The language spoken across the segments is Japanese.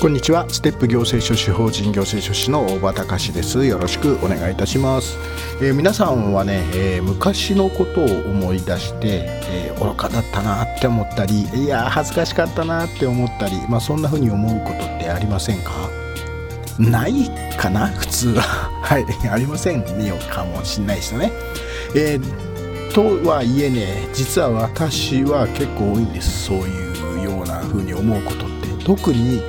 こんにちは。ステップ行政書士法人行政書士の大場隆です。よろしくお願いいたします、えー、皆さんはね、えー、昔のことを思い出して、えー、愚かだったなって思ったりいや恥ずかしかったなって思ったりまあそんな風に思うことってありませんか？ないかな？普通は。はい。ありませんよ。かもしんないですよね。えー、とはいえね実は私は結構多いんです。そういうような風に思うことって。特に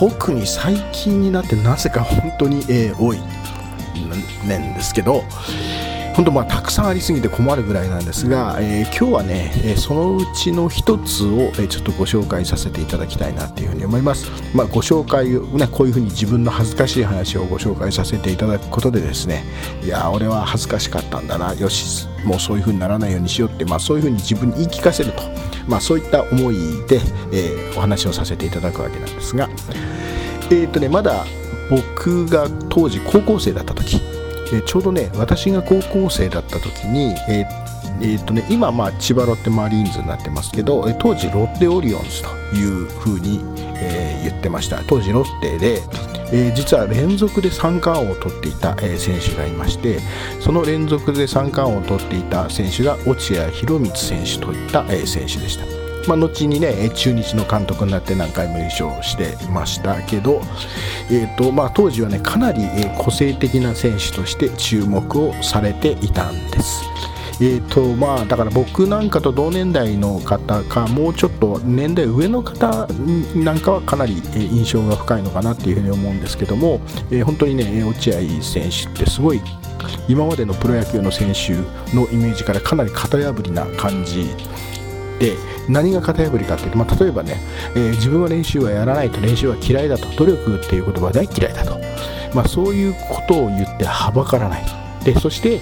特に最近になってなぜか本当に、えー、多いんですけど本当まあたくさんありすぎて困るぐらいなんですが、えー、今日はね、えー、そのうちの一つを、えー、ちょっとご紹介させていただきたいなっていうふうに思います。まあ、ご紹介をねこういうふうに自分の恥ずかしい話をご紹介させていただくことでですねいや俺は恥ずかしかったんだなよしもうそういうふうにならないようにしようって、まあ、そういうふうに自分に言い聞かせると、まあ、そういった思いで、えお話をさせていただくわけなんですが。えっ、とねまだ僕が当時高校生だった時、え、ちょうどね私が高校生だった時にえー、えー、とね今まあ千葉ロッテマリーンズになってますけど当時ロッテオリオンズというふうに、え言ってました当時ロッテでえー、実は連続で三冠王を取っていた、え、選手がいましてその連続で三冠王を取っていた選手が落合博満選手といった、え、選手でした。まあ、後にね中日の監督になって何回も優勝してましたけど、えーとまあ、当時はねかなり個性的な選手として注目をされていたんです。えーとまあ、だから僕なんかと同年代の方かもうちょっと年代上の方なんかはかなり印象が深いのかなっていうふうに思うんですけども、えー、本当にね落合選手ってすごい今までのプロ野球の選手のイメージからかなり型破りな感じで何が型破りかっていうと、まあ、例えばね、えー、自分は練習はやらないと練習は嫌いだと努力っていう言葉は大嫌いだと、まあ、そういうことを言ってはばからないでそして、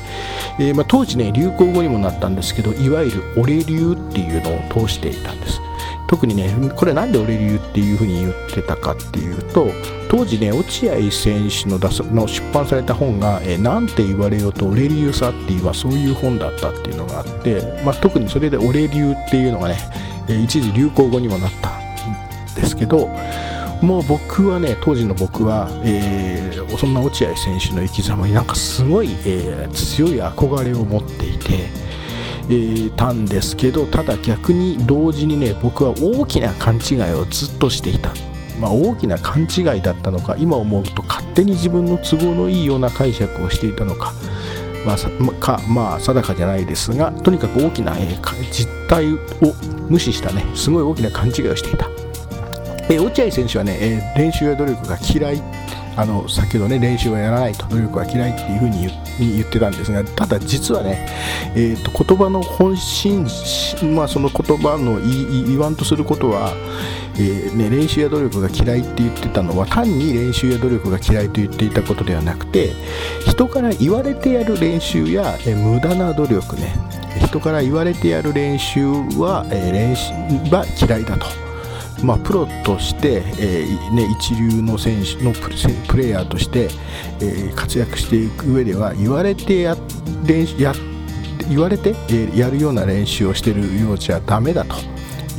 えー、まあ、当時ね流行語にもなったんですけどいわゆる俺流っていうのを通していたんです。特にねこれなんで俺流っていうふうに言ってたかっていうと当時ね落合選手の出の出版された本が「えー、なんて言われようと俺流さ」っていう、まあ、そういう本だったっていうのがあって、まあ、特にそれで俺流っていうのがね、え、一時流行語にもなったんですけどもう僕はね当時の僕は、えー、そんな落合選手の生き様になんかすごい、えー、強い憧れを持っていて。えー、たんですけどただ逆に同時にね僕は大きな勘違いをずっとしていた、まあ、大きな勘違いだったのか今思うと勝手に自分の都合のいいような解釈をしていたのか。まあ、かまあ定かじゃないですがとにかく大きな、えー、実態を無視したねすごい大きな勘違いをしていた、えー、落合選手はね、えー、練習や努力が嫌いあの先ほどね練習はやらないと努力は嫌いっていうふうに言ってたんですがただ実はね、えーと、言葉の本心、まあ、その言葉の言わんとすることは、えー、ね、練習や努力が嫌いって言ってたのは単に練習や努力が嫌いと言っていたことではなくて人から言われてやる練習や、えー、無駄な努力ね人から言われてやる練習は、えー、練習は嫌いだと。まあ、プロとして、えーね、一流の選手のプレーヤーとして、えー、活躍していく上では言われてや練や言われて、やるような練習をしているようじゃダメだと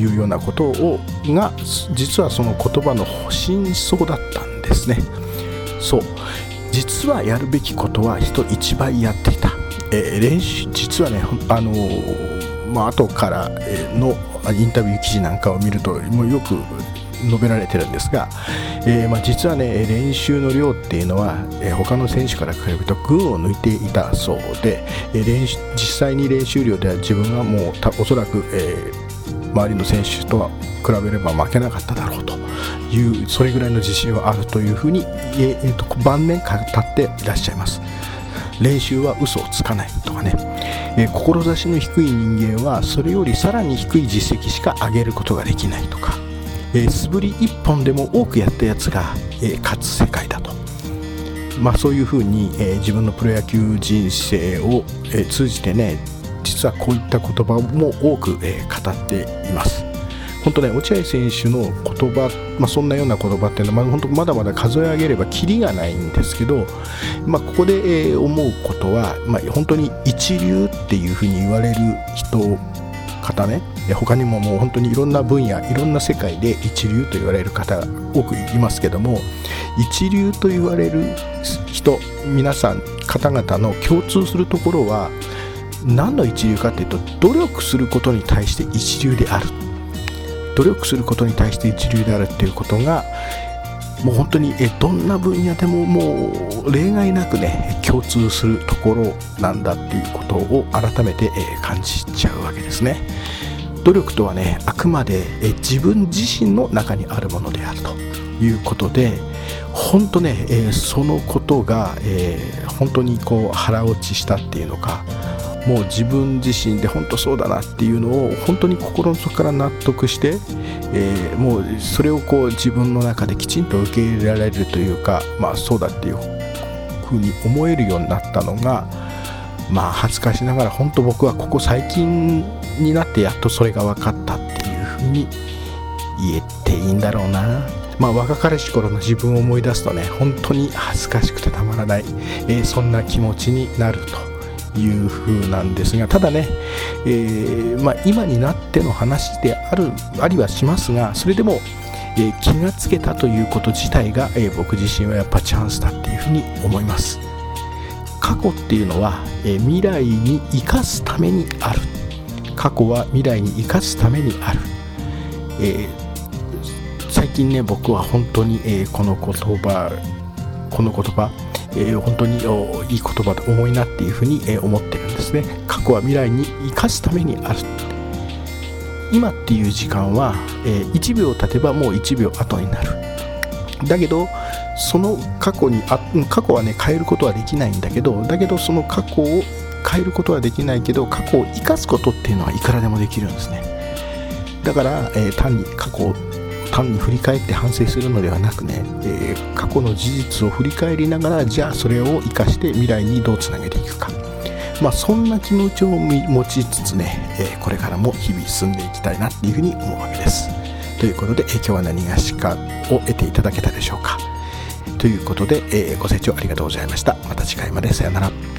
いうようなことをが実はその言葉の真相だったんですね。そう実はやるべきことは人一倍やっていた、えー、練習実はねあのーまあ後からのインタビュー記事なんかを見るともうよく述べられてるんですが、えー、まあ、実はね練習の量っていうのは、えー、他の選手から比べると群を抜いていたそうで、え練習実際に練習量では自分はもうおそらく、え周りの選手とは比べれば負けなかっただろうというそれぐらいの自信はあるというふうに、えー、と晩年語っていらっしゃいます。練習は嘘をつかないとかね、えー、志の低い人間はそれよりさらに低い実績しか上げることができないとか、えー、素振り1本でも多くやったやつが、えー、勝つ世界だと。まあ、そういうふうに、え、自分のプロ野球人生を、え、通じてね実はこういった言葉も多く、え、語っています。本当ね落合選手の言葉、まあ、そんなような言葉っていうのは、まあ、本当まだまだ数え上げればきりがないんですけど、まあ、ここで、え、思うことは、まあ、本当に一流っていうふうに言われる人方ね他にももう本当にいろんな分野いろんな世界で一流と言われる方多くいますけども一流と言われる人皆さん方々の共通するところは何の一流かっていうと努力することに対して一流である。努力することに対して一流であるっていうことがもう本当にえどんな分野でももう例外なくね共通するところなんだっていうことを改めてえ感じちゃうわけですね。努力とはねあくまでえ自分自身の中にあるものであるということで本当ね、え、そのことが、えー、本当にこう腹落ちしたっていうのかもう自分自身で本当そうだなっていうのを本当に心の底から納得して、えー、もうそれをこう自分の中できちんと受け入れられるというかまあそうだっていうふうに思えるようになったのがまあ恥ずかしながら本当僕はここ最近になってやっとそれが分かったっていうふうに言えていいんだろうな。まあ、若かりし頃の自分を思い出すとね本当に恥ずかしくてたまらない、えー、そんな気持ちになると。いう風なんですがただね、えー、まあ、今になっての話であるありはしますがそれでも、えー、気がつけたということ自体が、えー、僕自身はやっぱチャンスだっていうふうに思います。過去っていうのは、え未来に生かすためにある。過去は未来に生かすためにある、え最近ね僕は本当に、えこの言葉この言葉えー、本当にいい言葉で重いなっていうふうに、え、思ってるんですね。過去は未来に生かすためにある。今っていう時間は、えー、1秒経てばもう1秒後になる。だけどその過去にあ過去はね変えることはできないんだけどだけどその過去を変えることはできないけど過去を生かすことっていうのはいくらでもできるんですね。だから、えー、単に過去単に振り返って反省するのではなくね、えー、過去の事実を振り返りながらじゃあそれを生かして未来にどうつなげていくか。まあそんな気持ちを持ちつつね、えー、これからも日々進んでいきたいなっていうふうに思うわけです。ということで、えー、今日は何がしかを得ていただけたでしょうか。ということで、えご清聴ありがとうございました。また次回まで。さよなら。